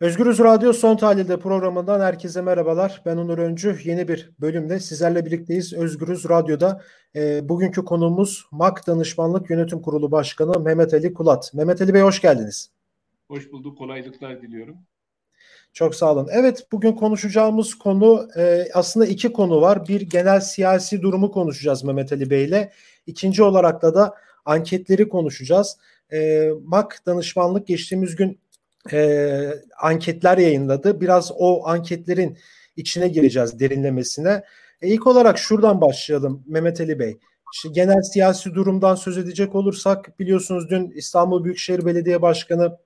Özgürüz Radyo Son Tahlil'de programından herkese merhabalar. Ben Onur Öncü. Yeni bir bölümde sizlerle birlikteyiz. Özgürüz Radyo'da e, bugünkü konuğumuz MAK Danışmanlık Yönetim Kurulu Başkanı Mehmet Ali Kulat. Mehmet Ali Bey hoş geldiniz. Hoş bulduk. Kolaylıklar diliyorum. Çok sağ olun. Evet bugün konuşacağımız konu e, aslında iki konu var. Bir genel siyasi durumu konuşacağız Mehmet Ali Bey ile. İkinci olarak da da anketleri konuşacağız. E, MAK danışmanlık geçtiğimiz gün e, anketler yayınladı. Biraz o anketlerin içine gireceğiz derinlemesine. E, ilk olarak şuradan başlayalım Mehmet Ali Bey. İşte genel siyasi durumdan söz edecek olursak biliyorsunuz dün İstanbul Büyükşehir Belediye Başkanı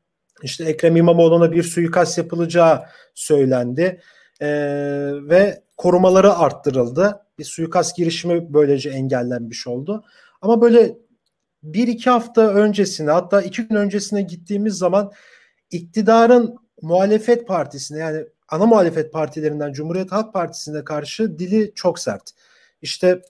işte Ekrem İmamoğlu'na bir suikast yapılacağı söylendi. Ee, ve korumaları arttırıldı. Bir suikast girişimi böylece engellenmiş oldu. Ama böyle bir iki hafta öncesine hatta iki gün öncesine gittiğimiz zaman iktidarın muhalefet partisine yani ana muhalefet partilerinden Cumhuriyet Halk Partisi'ne karşı dili çok sert. İşte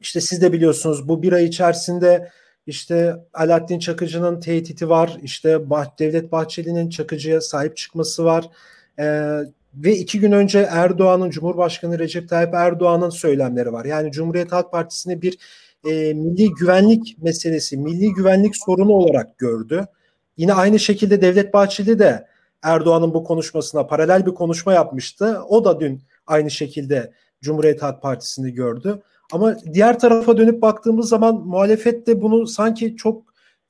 işte siz de biliyorsunuz bu bir ay içerisinde işte Alaaddin Çakıcı'nın tehdidi var. İşte Devlet Bahçeli'nin Çakıcı'ya sahip çıkması var. Ee, ve iki gün önce Erdoğan'ın Cumhurbaşkanı Recep Tayyip Erdoğan'ın söylemleri var. Yani Cumhuriyet Halk Partisi'ni bir e, milli güvenlik meselesi, milli güvenlik sorunu olarak gördü. Yine aynı şekilde Devlet Bahçeli de Erdoğan'ın bu konuşmasına paralel bir konuşma yapmıştı. O da dün aynı şekilde Cumhuriyet Halk Partisi'ni gördü. Ama diğer tarafa dönüp baktığımız zaman muhalefet de bunu sanki çok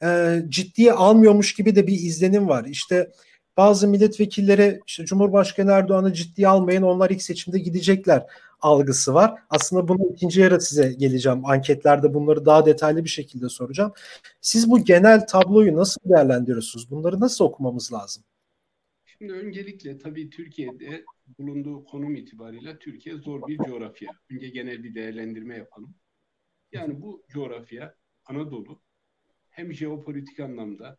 e, ciddiye almıyormuş gibi de bir izlenim var. İşte bazı milletvekilleri işte Cumhurbaşkanı Erdoğan'ı ciddiye almayın onlar ilk seçimde gidecekler algısı var. Aslında bunu ikinci yarı size geleceğim. Anketlerde bunları daha detaylı bir şekilde soracağım. Siz bu genel tabloyu nasıl değerlendiriyorsunuz? Bunları nasıl okumamız lazım? Şimdi öncelikle tabii Türkiye'de bulunduğu konum itibariyle Türkiye zor bir coğrafya. Önce genel bir değerlendirme yapalım. Yani bu coğrafya Anadolu hem jeopolitik anlamda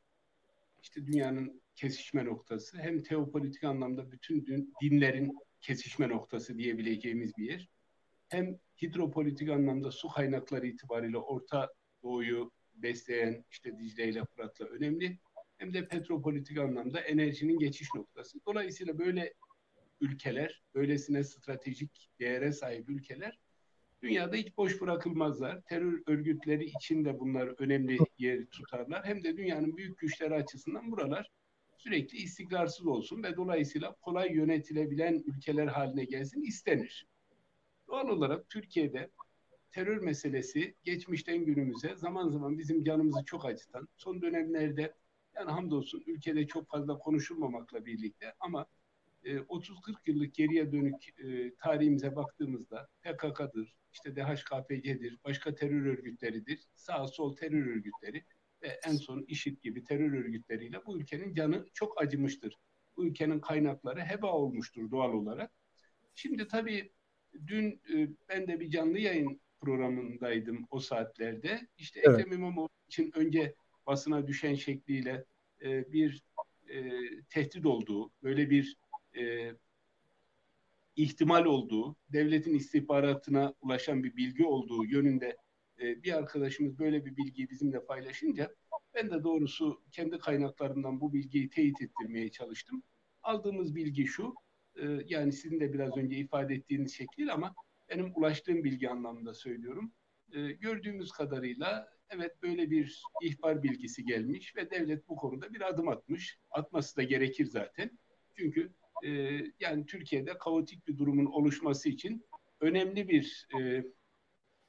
işte dünyanın kesişme noktası hem teopolitik anlamda bütün dinlerin kesişme noktası diyebileceğimiz bir yer. Hem hidropolitik anlamda su kaynakları itibariyle Orta Doğu'yu besleyen işte Dicle ile Fırat'la önemli. Hem de petropolitik anlamda enerjinin geçiş noktası. Dolayısıyla böyle ülkeler, böylesine stratejik değere sahip ülkeler dünyada hiç boş bırakılmazlar. Terör örgütleri için de bunlar önemli yer tutarlar. Hem de dünyanın büyük güçleri açısından buralar sürekli istikrarsız olsun ve dolayısıyla kolay yönetilebilen ülkeler haline gelsin istenir. Doğal olarak Türkiye'de terör meselesi geçmişten günümüze zaman zaman bizim canımızı çok acıtan, son dönemlerde yani hamdolsun ülkede çok fazla konuşulmamakla birlikte ama 30-40 e, yıllık geriye dönük e, tarihimize baktığımızda PKK'dır, işte DHKPC'dir, başka terör örgütleridir, sağ sol terör örgütleri ve en son IŞİD gibi terör örgütleriyle bu ülkenin canı çok acımıştır. Bu ülkenin kaynakları heba olmuştur doğal olarak. Şimdi tabii dün e, ben de bir canlı yayın programındaydım o saatlerde. İşte evet. Ekrem İmamoğlu için önce basına düşen şekliyle e, bir e, tehdit olduğu, böyle bir e, ihtimal olduğu, devletin istihbaratına ulaşan bir bilgi olduğu yönünde e, bir arkadaşımız böyle bir bilgiyi bizimle paylaşınca ben de doğrusu kendi kaynaklarımdan bu bilgiyi teyit ettirmeye çalıştım. Aldığımız bilgi şu, e, yani sizin de biraz önce ifade ettiğiniz şekil ama benim ulaştığım bilgi anlamında söylüyorum. E, gördüğümüz kadarıyla evet böyle bir ihbar bilgisi gelmiş ve devlet bu konuda bir adım atmış. Atması da gerekir zaten. Çünkü yani Türkiye'de kaotik bir durumun oluşması için önemli bir e,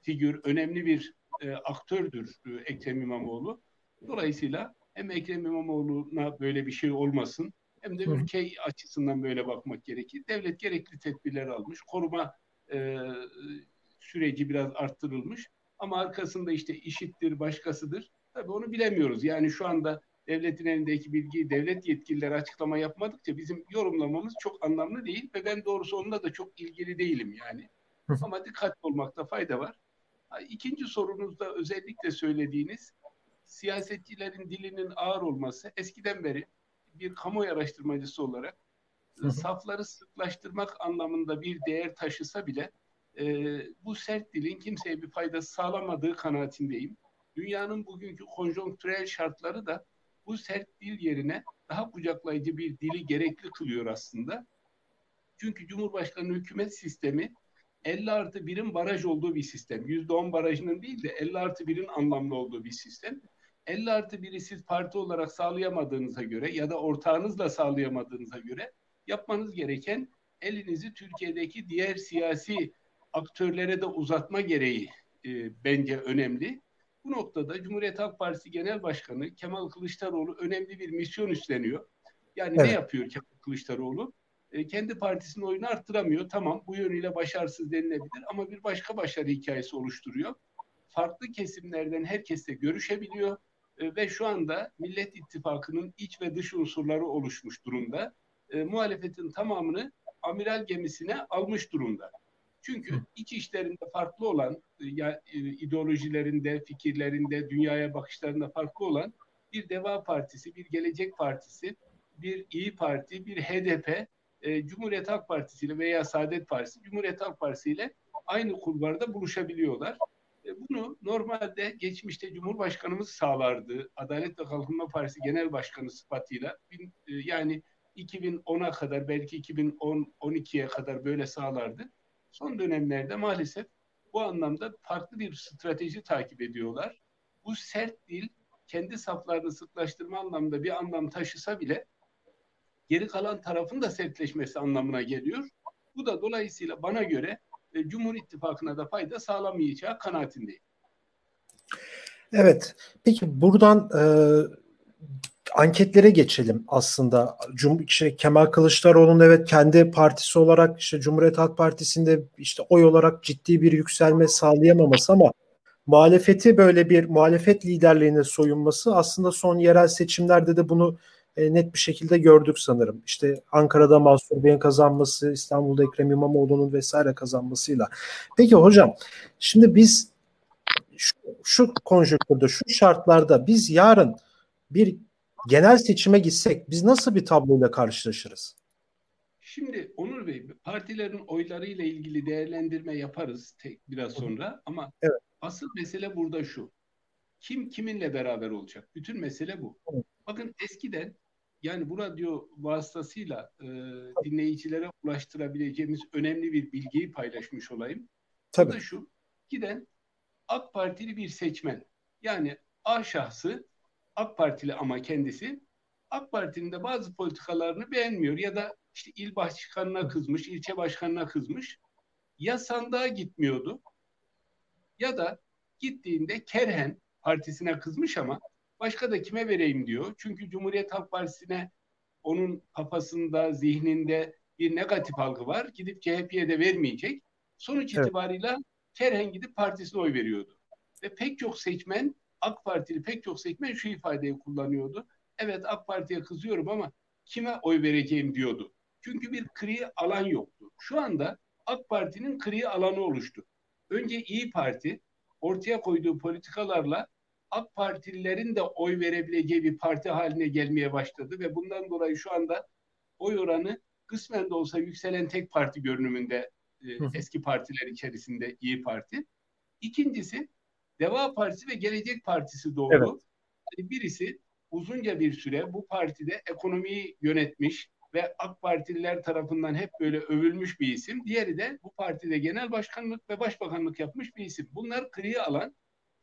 figür, önemli bir e, aktördür e, Ekrem İmamoğlu. Dolayısıyla hem Ekrem İmamoğlu'na böyle bir şey olmasın hem de ülke açısından böyle bakmak gerekir. Devlet gerekli tedbirler almış. Koruma e, süreci biraz arttırılmış. Ama arkasında işte işittir, başkasıdır. Tabii onu bilemiyoruz. Yani şu anda devletin elindeki bilgiyi devlet yetkilileri açıklama yapmadıkça bizim yorumlamamız çok anlamlı değil ve ben doğrusu onunla da çok ilgili değilim yani. Ama dikkatli olmakta fayda var. İkinci sorunuzda özellikle söylediğiniz siyasetçilerin dilinin ağır olması eskiden beri bir kamuoyu araştırmacısı olarak safları sıklaştırmak anlamında bir değer taşısa bile e, bu sert dilin kimseye bir fayda sağlamadığı kanaatindeyim. Dünyanın bugünkü konjonktürel şartları da bu sert dil yerine daha kucaklayıcı bir dili gerekli kılıyor aslında. Çünkü Cumhurbaşkanı hükümet sistemi 50 artı 1'in baraj olduğu bir sistem. %10 barajının değil de 50 artı 1'in anlamlı olduğu bir sistem. 50 artı 1'i siz parti olarak sağlayamadığınıza göre ya da ortağınızla sağlayamadığınıza göre yapmanız gereken elinizi Türkiye'deki diğer siyasi aktörlere de uzatma gereği e, bence önemli. Bu noktada Cumhuriyet Halk Partisi Genel Başkanı Kemal Kılıçdaroğlu önemli bir misyon üstleniyor. Yani evet. ne yapıyor Kemal Kılıçdaroğlu? E, kendi partisinin oyunu arttıramıyor. Tamam bu yönüyle başarısız denilebilir ama bir başka başarı hikayesi oluşturuyor. Farklı kesimlerden herkesle görüşebiliyor e, ve şu anda Millet İttifakı'nın iç ve dış unsurları oluşmuş durumda. E, muhalefetin tamamını amiral gemisine almış durumda. Çünkü iç işlerinde farklı olan, e, ya, ideolojilerinde, fikirlerinde, dünyaya bakışlarında farklı olan bir Deva Partisi, bir Gelecek Partisi, bir İyi Parti, bir HDP, e, Cumhuriyet Halk Partisi ile veya Saadet Partisi, Cumhuriyet Halk Partisi ile aynı kulvarda buluşabiliyorlar. E, bunu normalde geçmişte Cumhurbaşkanımız sağlardı. Adalet ve Kalkınma Partisi Genel Başkanı sıfatıyla bin, e, yani 2010'a kadar belki 2010-12'ye kadar böyle sağlardı. Son dönemlerde maalesef bu anlamda farklı bir strateji takip ediyorlar. Bu sert dil kendi saflarını sıklaştırma anlamında bir anlam taşısa bile geri kalan tarafın da sertleşmesi anlamına geliyor. Bu da dolayısıyla bana göre e, Cumhur İttifakı'na da fayda sağlamayacağı kanaatindeyim. Evet. Peki buradan e, anketlere geçelim aslında. Cum işte Kemal Kılıçdaroğlu'nun evet kendi partisi olarak işte Cumhuriyet Halk Partisi'nde işte oy olarak ciddi bir yükselme sağlayamaması ama muhalefeti böyle bir muhalefet liderliğine soyunması aslında son yerel seçimlerde de bunu e, net bir şekilde gördük sanırım. İşte Ankara'da Mansur Bey'in kazanması, İstanbul'da Ekrem İmamoğlu'nun vesaire kazanmasıyla. Peki hocam, şimdi biz şu, şu konjonktürde, şu şartlarda biz yarın bir genel seçime gitsek biz nasıl bir tabloyla karşılaşırız? Şimdi Onur Bey, partilerin oylarıyla ilgili değerlendirme yaparız tek biraz sonra ama evet. asıl mesele burada şu. Kim kiminle beraber olacak? Bütün mesele bu. Evet. Bakın eskiden yani bu radyo vasıtasıyla e, dinleyicilere ulaştırabileceğimiz önemli bir bilgiyi paylaşmış olayım. Tabii. O da şu. Giden AK Partili bir seçmen yani A şahsı AK Partili ama kendisi AK Parti'nin de bazı politikalarını beğenmiyor ya da işte il başkanına kızmış, ilçe başkanına kızmış. Ya sandığa gitmiyordu ya da gittiğinde Kerhen partisine kızmış ama başka da kime vereyim diyor. Çünkü Cumhuriyet Halk Partisi'ne onun kafasında, zihninde bir negatif algı var. Gidip CHP'ye de vermeyecek. Sonuç evet. itibarıyla Kerhen gidip partisine oy veriyordu. Ve pek çok seçmen, AK Partili pek çok seçmen şu ifadeyi kullanıyordu. Evet AK Parti'ye kızıyorum ama kime oy vereceğim diyordu. Çünkü bir kri alan yoktu. Şu anda AK Parti'nin kri alanı oluştu. Önce İyi Parti ortaya koyduğu politikalarla AK Partililerin de oy verebileceği bir parti haline gelmeye başladı ve bundan dolayı şu anda oy oranı kısmen de olsa yükselen tek parti görünümünde e, eski partiler içerisinde İyi Parti. İkincisi Deva Partisi ve Gelecek Partisi doğdu. Evet. Yani birisi uzunca bir süre bu partide ekonomiyi yönetmiş ve AK Partililer tarafından hep böyle övülmüş bir isim. Diğeri de bu partide genel başkanlık ve başbakanlık yapmış bir isim. Bunlar kriye alan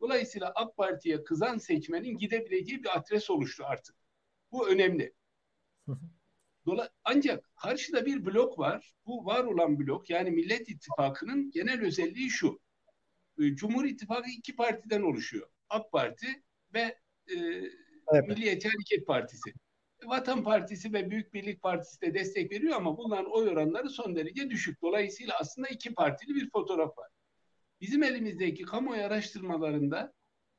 Dolayısıyla AK Parti'ye kızan seçmenin gidebileceği bir adres oluştu artık. Bu önemli. Dola Ancak karşıda bir blok var. Bu var olan blok yani Millet İttifakı'nın genel özelliği şu. Ee, Cumhur İttifakı iki partiden oluşuyor. AK Parti ve e, evet. Milliyetçi Hareket Partisi. Vatan Partisi ve Büyük Birlik Partisi de destek veriyor ama bunların oy oranları son derece düşük. Dolayısıyla aslında iki partili bir fotoğraf var. Bizim elimizdeki kamuoyu araştırmalarında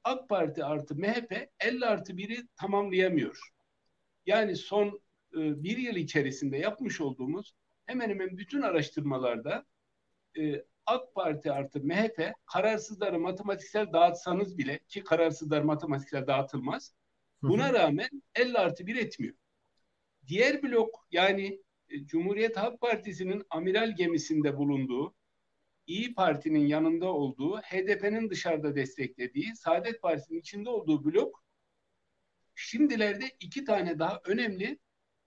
AK Parti artı MHP 50 artı 1'i tamamlayamıyor. Yani son e, bir yıl içerisinde yapmış olduğumuz hemen hemen bütün araştırmalarda e, AK Parti artı MHP kararsızları matematiksel dağıtsanız bile ki kararsızlar matematiksel dağıtılmaz. Buna rağmen 50 artı 1 etmiyor. Diğer blok yani e, Cumhuriyet Halk Partisi'nin amiral gemisinde bulunduğu İyi Parti'nin yanında olduğu, HDP'nin dışarıda desteklediği, Saadet Partisi'nin içinde olduğu blok Şimdilerde iki tane daha önemli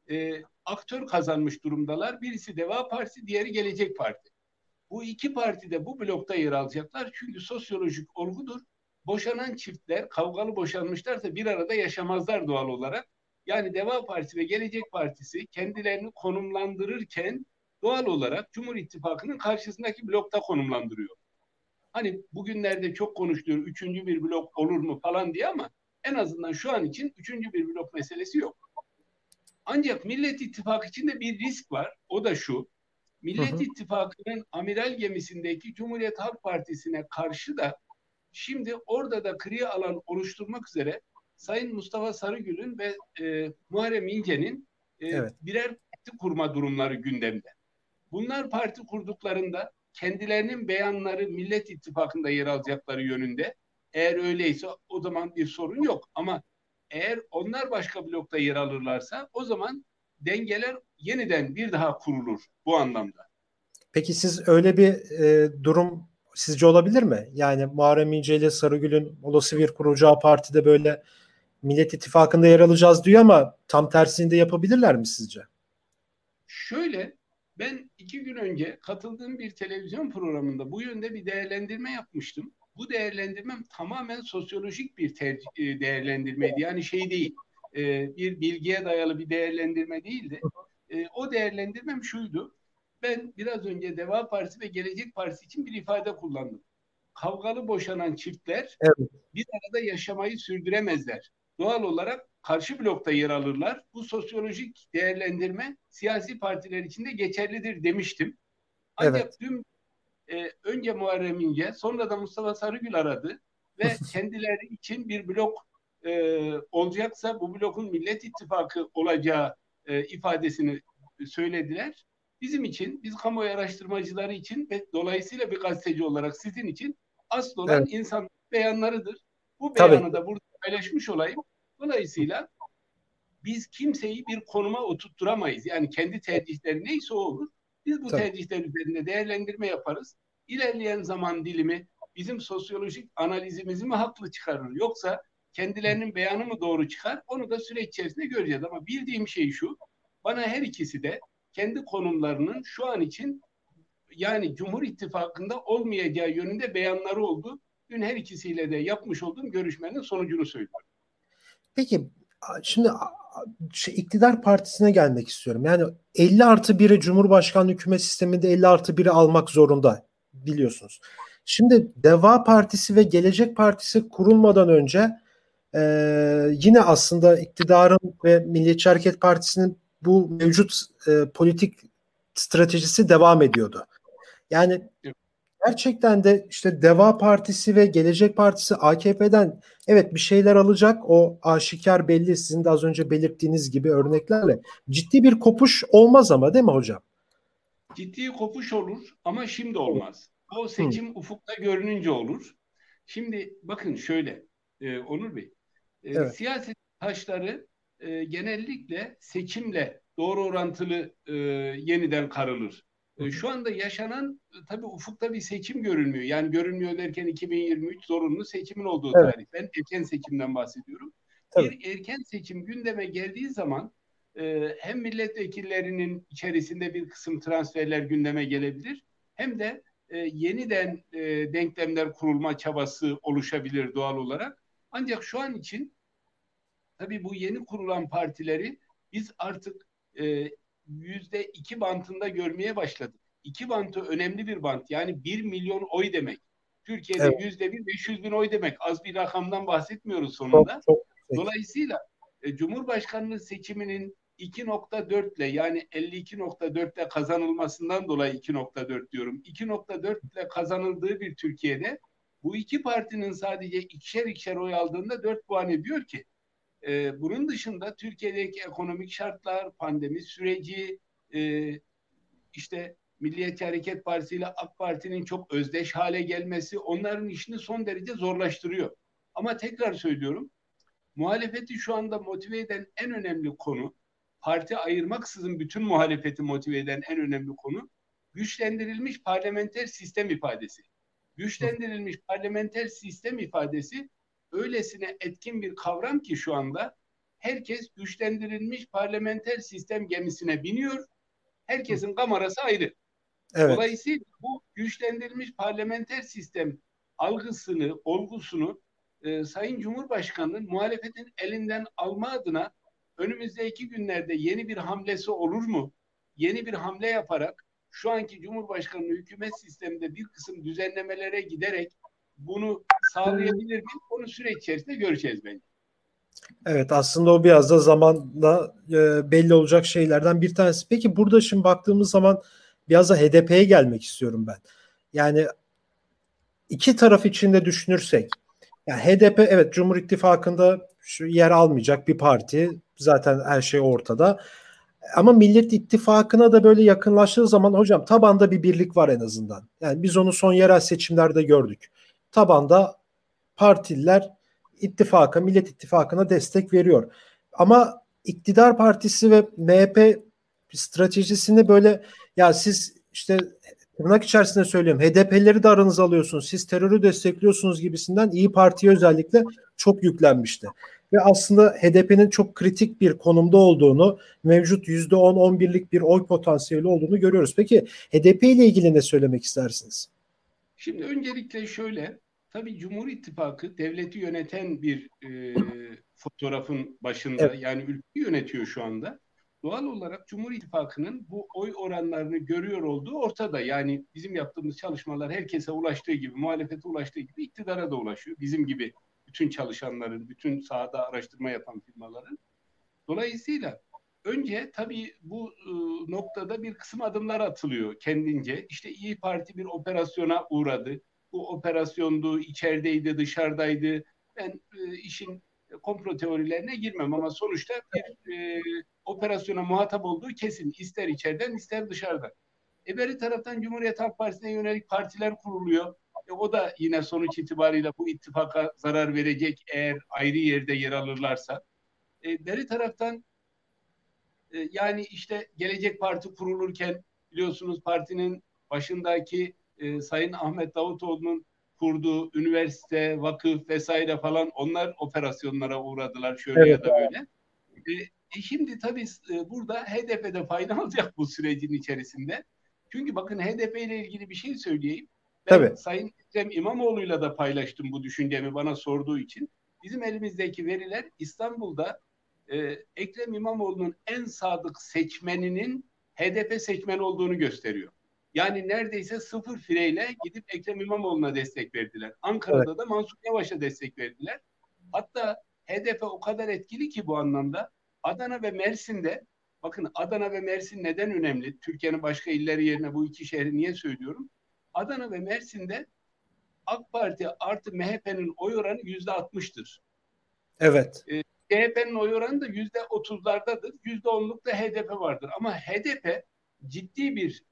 e, aktör kazanmış durumdalar. Birisi Deva Partisi, diğeri Gelecek Parti. Bu iki parti de bu blokta yer alacaklar. Çünkü sosyolojik olgudur. Boşanan çiftler, kavgalı boşanmışlarsa bir arada yaşamazlar doğal olarak. Yani Deva Partisi ve Gelecek Partisi kendilerini konumlandırırken doğal olarak Cumhur İttifakı'nın karşısındaki blokta konumlandırıyor. Hani bugünlerde çok konuştuğu üçüncü bir blok olur mu falan diye ama en azından şu an için üçüncü bir blok meselesi yok. Ancak Millet İttifakı içinde bir risk var. O da şu. Millet hı hı. İttifakı'nın amiral gemisindeki Cumhuriyet Halk Partisi'ne karşı da şimdi orada da kriye alan oluşturmak üzere Sayın Mustafa Sarıgül'ün ve e, Muharrem İnce'nin e, evet. birer parti kurma durumları gündemde. Bunlar parti kurduklarında kendilerinin beyanları Millet İttifakı'nda yer alacakları yönünde. Eğer öyleyse o zaman bir sorun yok. Ama eğer onlar başka blokta yer alırlarsa o zaman dengeler yeniden bir daha kurulur bu anlamda. Peki siz öyle bir e, durum sizce olabilir mi? Yani Muharrem İnce ile Sarıgül'ün olası bir kuracağı partide böyle Millet İttifakı'nda yer alacağız diyor ama tam tersini de yapabilirler mi sizce? Şöyle ben iki gün önce katıldığım bir televizyon programında bu yönde bir değerlendirme yapmıştım. Bu değerlendirmem tamamen sosyolojik bir tercih, e, değerlendirmeydi. Yani şey değil, e, bir bilgiye dayalı bir değerlendirme değildi. E, o değerlendirmem şuydu. Ben biraz önce Deva Partisi ve Gelecek Partisi için bir ifade kullandım. Kavgalı boşanan çiftler evet. bir arada yaşamayı sürdüremezler. Doğal olarak karşı blokta yer alırlar. Bu sosyolojik değerlendirme siyasi partiler için de geçerlidir demiştim. Ancak evet. dün e, önce Muharrem İnce sonra da Mustafa Sarıgül aradı ve kendileri için bir blok e, olacaksa bu blokun Millet İttifakı olacağı e, ifadesini söylediler. Bizim için, biz kamuoyu araştırmacıları için ve dolayısıyla bir gazeteci olarak sizin için asıl olan evet. insan beyanlarıdır. Bu beyanı Tabii. da burada paylaşmış olayım. Dolayısıyla biz kimseyi bir konuma oturtturamayız. Yani kendi tercihleri neyse o olur. Biz bu Tabii. tercihler üzerinde değerlendirme yaparız. İlerleyen zaman dilimi bizim sosyolojik analizimizi mi haklı çıkarır yoksa kendilerinin beyanı mı doğru çıkar onu da süreç içerisinde göreceğiz. Ama bildiğim şey şu bana her ikisi de kendi konumlarının şu an için yani Cumhur İttifakı'nda olmayacağı yönünde beyanları oldu. Dün her ikisiyle de yapmış olduğum görüşmenin sonucunu söylüyorum. Peki şimdi şey, iktidar partisine gelmek istiyorum. Yani 50 artı 1'i Cumhurbaşkanlığı hükümet sisteminde 50 artı 1'i almak zorunda biliyorsunuz. Şimdi Deva Partisi ve Gelecek Partisi kurulmadan önce e, yine aslında iktidarın ve Milliyetçi Hareket Partisi'nin bu mevcut e, politik stratejisi devam ediyordu. Yani gerçekten de işte Deva Partisi ve Gelecek Partisi AKP'den evet bir şeyler alacak. O aşikar belli sizin de az önce belirttiğiniz gibi örneklerle. Ciddi bir kopuş olmaz ama değil mi hocam? Ciddi kopuş olur ama şimdi olmaz. O seçim Hı. ufukta görününce olur. Şimdi bakın şöyle e, Onur Bey. E, evet. Siyaset taşları e, genellikle seçimle doğru orantılı e, yeniden karılır. E, şu anda yaşanan e, tabii ufukta bir seçim görünmüyor. Yani görünmüyor derken 2023 zorunlu seçimin olduğu evet. tarih. Ben erken seçimden bahsediyorum. Tabii. Bir erken seçim gündeme geldiği zaman e, hem milletvekillerinin içerisinde bir kısım transferler gündeme gelebilir hem de e, yeniden e, denklemler kurulma çabası oluşabilir doğal olarak. Ancak şu an için tabii bu yeni kurulan partileri biz artık e, yüzde iki bantında görmeye başladık. İki bantı önemli bir bant. Yani bir milyon oy demek. Türkiye'de yüzde bir, beş yüz bin oy demek. Az bir rakamdan bahsetmiyoruz sonunda. Çok, çok Dolayısıyla e, Cumhurbaşkanlığı seçiminin 2.4 ile yani 52.4 ile kazanılmasından dolayı 2.4 diyorum. 2.4 ile kazanıldığı bir Türkiye'de bu iki partinin sadece ikişer ikişer oy aldığında 4 puan ediyor ki e, bunun dışında Türkiye'deki ekonomik şartlar, pandemi süreci, e, işte Milliyetçi Hareket Partisi ile AK Parti'nin çok özdeş hale gelmesi onların işini son derece zorlaştırıyor. Ama tekrar söylüyorum, muhalefeti şu anda motive eden en önemli konu, parti ayırmaksızın bütün muhalefeti motive eden en önemli konu, güçlendirilmiş parlamenter sistem ifadesi. Güçlendirilmiş parlamenter sistem ifadesi öylesine etkin bir kavram ki şu anda herkes güçlendirilmiş parlamenter sistem gemisine biniyor. Herkesin kamerası ayrı. Evet. Dolayısıyla bu güçlendirilmiş parlamenter sistem algısını, olgusunu e, Sayın Cumhurbaşkanı'nın muhalefetin elinden alma adına önümüzdeki günlerde yeni bir hamlesi olur mu? Yeni bir hamle yaparak şu anki Cumhurbaşkanı hükümet sisteminde bir kısım düzenlemelere giderek bunu sağlayabilir mi? Onu süreç içerisinde göreceğiz bence. Evet aslında o biraz da zamanla e, belli olacak şeylerden bir tanesi. Peki burada şimdi baktığımız zaman biraz da HDP'ye gelmek istiyorum ben. Yani iki taraf içinde düşünürsek yani HDP evet Cumhur İttifakı'nda yer almayacak bir parti. Zaten her şey ortada. Ama Millet İttifakı'na da böyle yakınlaştığı zaman hocam tabanda bir birlik var en azından. Yani biz onu son yerel seçimlerde gördük. Tabanda partililer ittifaka, Millet İttifakı'na destek veriyor. Ama iktidar partisi ve MHP stratejisini böyle ya siz işte tırnak içerisinde söylüyorum HDP'leri de aranıza alıyorsunuz siz terörü destekliyorsunuz gibisinden İyi Parti'ye özellikle çok yüklenmişti. Ve aslında HDP'nin çok kritik bir konumda olduğunu, mevcut %10-11'lik bir oy potansiyeli olduğunu görüyoruz. Peki HDP ile ilgili ne söylemek istersiniz? Şimdi öncelikle şöyle, tabii Cumhur İttifakı devleti yöneten bir e, fotoğrafın başında, evet. yani ülkeyi yönetiyor şu anda doğal olarak Cumhur İttifakı'nın bu oy oranlarını görüyor olduğu ortada. Yani bizim yaptığımız çalışmalar herkese ulaştığı gibi, muhalefete ulaştığı gibi iktidara da ulaşıyor. Bizim gibi bütün çalışanların, bütün sahada araştırma yapan firmaların. Dolayısıyla önce tabii bu e, noktada bir kısım adımlar atılıyor kendince. İşte İyi Parti bir operasyona uğradı. Bu operasyondu, içerideydi, dışarıdaydı. Ben e, işin komplo teorilerine girmem ama sonuçta bir e, operasyona muhatap olduğu kesin. İster içeriden ister dışarıdan. E beri taraftan Cumhuriyet Halk Partisi'ne yönelik partiler kuruluyor. E, o da yine sonuç itibariyle bu ittifaka zarar verecek eğer ayrı yerde yer alırlarsa. E, beri taraftan e, yani işte Gelecek Parti kurulurken biliyorsunuz partinin başındaki e, Sayın Ahmet Davutoğlu'nun kurduğu üniversite, vakıf vesaire falan onlar operasyonlara uğradılar şöyle evet, ya da böyle. E, e şimdi tabii e, burada HDP'de fayda alacak bu sürecin içerisinde. Çünkü bakın HDP ile ilgili bir şey söyleyeyim. Ben tabii. Sayın Ekrem İmamoğlu'yla da paylaştım bu düşüncemi bana sorduğu için. Bizim elimizdeki veriler İstanbul'da e, Ekrem İmamoğlu'nun en sadık seçmeninin HDP seçmen olduğunu gösteriyor. Yani neredeyse sıfır fireyle gidip Ekrem İmamoğlu'na destek verdiler. Ankara'da evet. da Mansur Yavaş'a destek verdiler. Hatta HDP o kadar etkili ki bu anlamda Adana ve Mersin'de bakın Adana ve Mersin neden önemli? Türkiye'nin başka illeri yerine bu iki şehri niye söylüyorum? Adana ve Mersin'de AK Parti artı MHP'nin oy oranı yüzde altmıştır. Evet. Ee, CHP'nin oy oranı da yüzde otuzlardadır. Yüzde onluk da HDP vardır. Ama HDP ciddi bir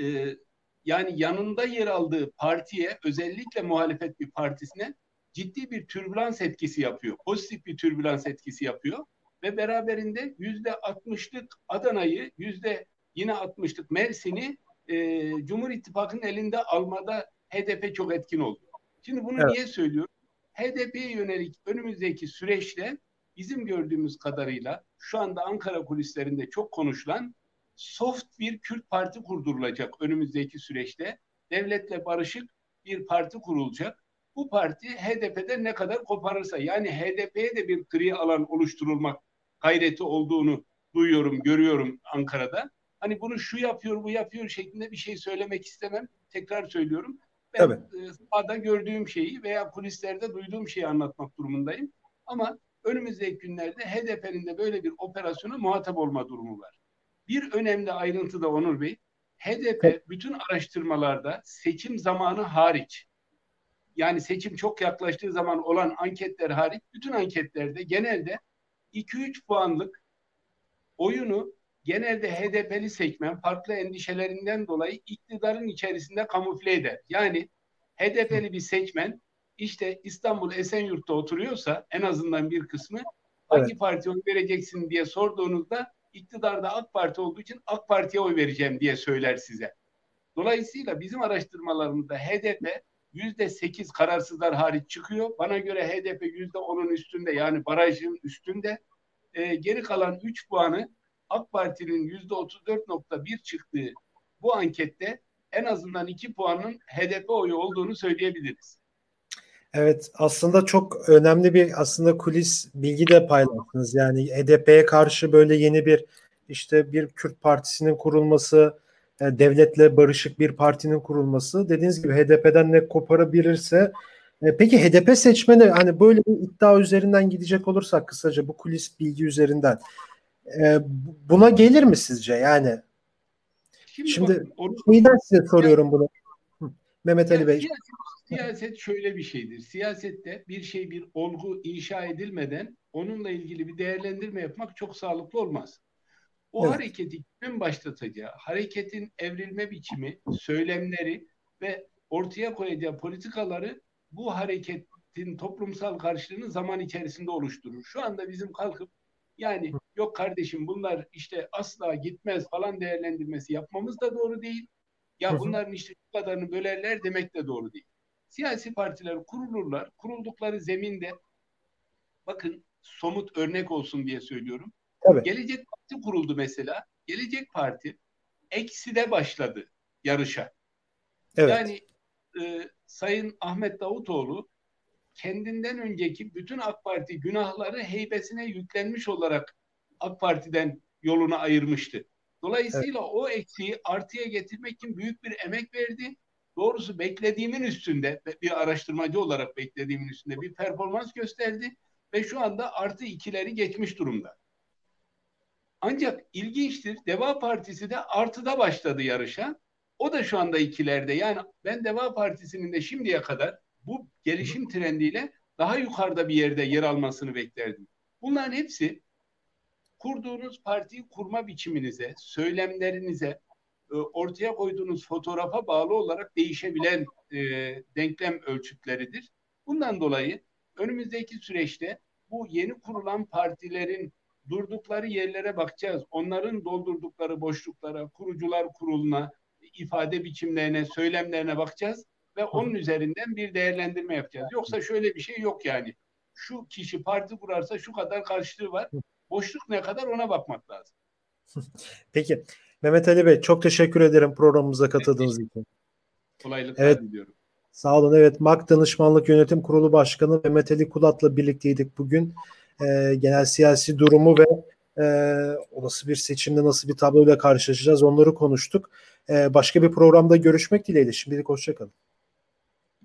e, yani yanında yer aldığı partiye özellikle muhalefet bir partisine ciddi bir türbülans etkisi yapıyor. Pozitif bir türbülans etkisi yapıyor ve beraberinde yüzde altmışlık Adana'yı yüzde yine altmışlık Mersin'i e, Cumhur İttifakı'nın elinde almada HDP çok etkin oldu. Şimdi bunu evet. niye söylüyorum? HDP'ye yönelik önümüzdeki süreçte bizim gördüğümüz kadarıyla şu anda Ankara kulislerinde çok konuşulan soft bir Kürt parti kurdurulacak önümüzdeki süreçte. Devletle barışık bir parti kurulacak. Bu parti HDP'de ne kadar koparırsa yani HDP'ye de bir gri alan oluşturulmak gayreti olduğunu duyuyorum, görüyorum Ankara'da. Hani bunu şu yapıyor, bu yapıyor şeklinde bir şey söylemek istemem. Tekrar söylüyorum. Ben evet. sahada gördüğüm şeyi veya kulislerde duyduğum şeyi anlatmak durumundayım. Ama önümüzdeki günlerde HDP'nin de böyle bir operasyona muhatap olma durumu var. Bir önemli ayrıntı da Onur Bey, HDP bütün araştırmalarda seçim zamanı hariç, yani seçim çok yaklaştığı zaman olan anketler hariç, bütün anketlerde genelde 2-3 puanlık oyunu genelde HDP'li seçmen farklı endişelerinden dolayı iktidarın içerisinde kamufle eder. Yani HDP'li bir seçmen işte İstanbul Esenyurt'ta oturuyorsa en azından bir kısmı hangi evet. partiye oy vereceksin diye sorduğunuzda iktidarda AK Parti olduğu için AK Parti'ye oy vereceğim diye söyler size. Dolayısıyla bizim araştırmalarımızda HDP yüzde sekiz kararsızlar hariç çıkıyor. Bana göre HDP yüzde onun üstünde yani barajın üstünde. E, geri kalan üç puanı AK Parti'nin yüzde otuz dört nokta bir çıktığı bu ankette en azından iki puanın HDP oyu olduğunu söyleyebiliriz. Evet aslında çok önemli bir aslında kulis bilgi de paylaştınız. Yani HDP'ye karşı böyle yeni bir işte bir Kürt partisinin kurulması, e, devletle barışık bir partinin kurulması dediğiniz gibi HDP'den ne koparabilirse e, peki HDP seçmeni hani böyle bir iddia üzerinden gidecek olursak kısaca bu kulis bilgi üzerinden e, buna gelir mi sizce yani? Şimdi, Şimdi bakın, size soruyorum bunu. Mehmet Ali Bey. Siyaset, siyaset şöyle bir şeydir. Siyasette bir şey bir olgu inşa edilmeden onunla ilgili bir değerlendirme yapmak çok sağlıklı olmaz. O evet. hareketi kimin başlatacağı, hareketin evrilme biçimi, söylemleri ve ortaya koyacağı politikaları bu hareketin toplumsal karşılığını zaman içerisinde oluşturur. Şu anda bizim kalkıp yani yok kardeşim bunlar işte asla gitmez falan değerlendirmesi yapmamız da doğru değil. Ya bunların işte bu kadarını bölerler demek de doğru değil. Siyasi partiler kurulurlar. Kuruldukları zeminde bakın somut örnek olsun diye söylüyorum. Tabii. Gelecek Parti kuruldu mesela. Gelecek Parti ekside başladı yarışa. Evet. Yani e, Sayın Ahmet Davutoğlu kendinden önceki bütün AK Parti günahları heybesine yüklenmiş olarak AK Parti'den yolunu ayırmıştı. Dolayısıyla evet. o eksiği artıya getirmek için büyük bir emek verdi. Doğrusu beklediğimin üstünde bir araştırmacı olarak beklediğimin üstünde bir performans gösterdi ve şu anda artı ikileri geçmiş durumda. Ancak ilginçtir Deva Partisi de artıda başladı yarışa. O da şu anda ikilerde. Yani ben Deva Partisi'nin de şimdiye kadar bu gelişim trendiyle daha yukarıda bir yerde yer almasını beklerdim. Bunların hepsi kurduğunuz partiyi kurma biçiminize, söylemlerinize, e, ortaya koyduğunuz fotoğrafa bağlı olarak değişebilen e, denklem ölçütleridir. Bundan dolayı önümüzdeki süreçte bu yeni kurulan partilerin durdukları yerlere bakacağız. Onların doldurdukları boşluklara, kurucular kuruluna, ifade biçimlerine, söylemlerine bakacağız ve onun üzerinden bir değerlendirme yapacağız. Yoksa şöyle bir şey yok yani. Şu kişi parti kurarsa şu kadar karşılığı var. Boşluk ne kadar ona bakmak lazım. Peki. Mehmet Ali Bey çok teşekkür ederim programımıza katıldığınız evet. için. Kolaylıklar evet. diliyorum. Sağ olun. Evet MAK Danışmanlık Yönetim Kurulu Başkanı Mehmet Ali Kulat'la birlikteydik bugün. Ee, genel siyasi durumu ve e, olası bir seçimde nasıl bir tabloyla karşılaşacağız onları konuştuk. E, başka bir programda görüşmek dileğiyle. Şimdilik hoşçakalın.